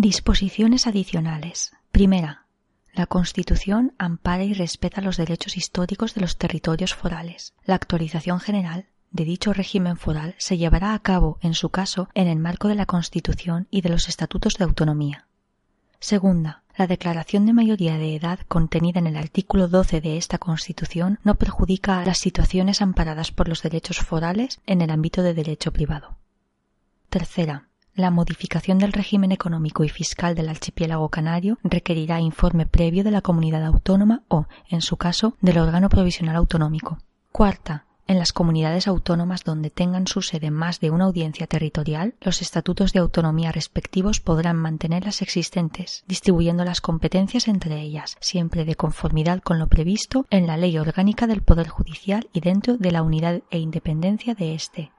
Disposiciones adicionales. Primera. La Constitución ampara y respeta los derechos históricos de los territorios forales. La actualización general de dicho régimen foral se llevará a cabo, en su caso, en el marco de la Constitución y de los Estatutos de Autonomía. Segunda, la declaración de mayoría de edad contenida en el artículo 12 de esta Constitución no perjudica a las situaciones amparadas por los derechos forales en el ámbito de derecho privado. Tercera, la modificación del régimen económico y fiscal del archipiélago canario requerirá informe previo de la comunidad autónoma o, en su caso, del órgano provisional autonómico. Cuarta, en las comunidades autónomas donde tengan su sede más de una audiencia territorial, los estatutos de autonomía respectivos podrán mantener las existentes, distribuyendo las competencias entre ellas, siempre de conformidad con lo previsto en la Ley Orgánica del Poder Judicial y dentro de la unidad e independencia de éste.